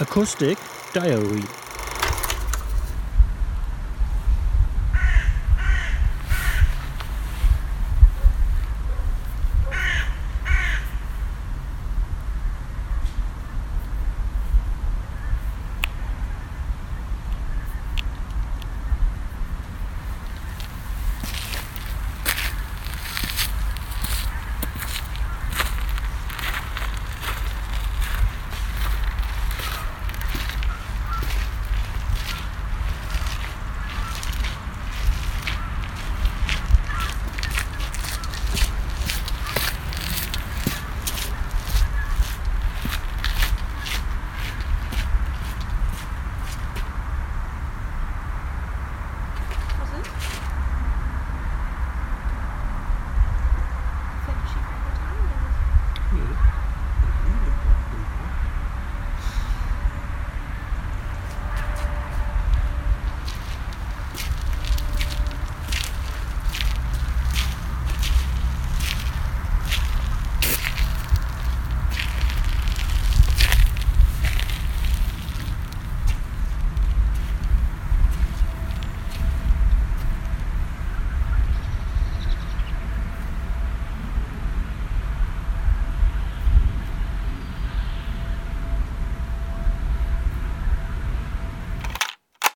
Acoustic Diary.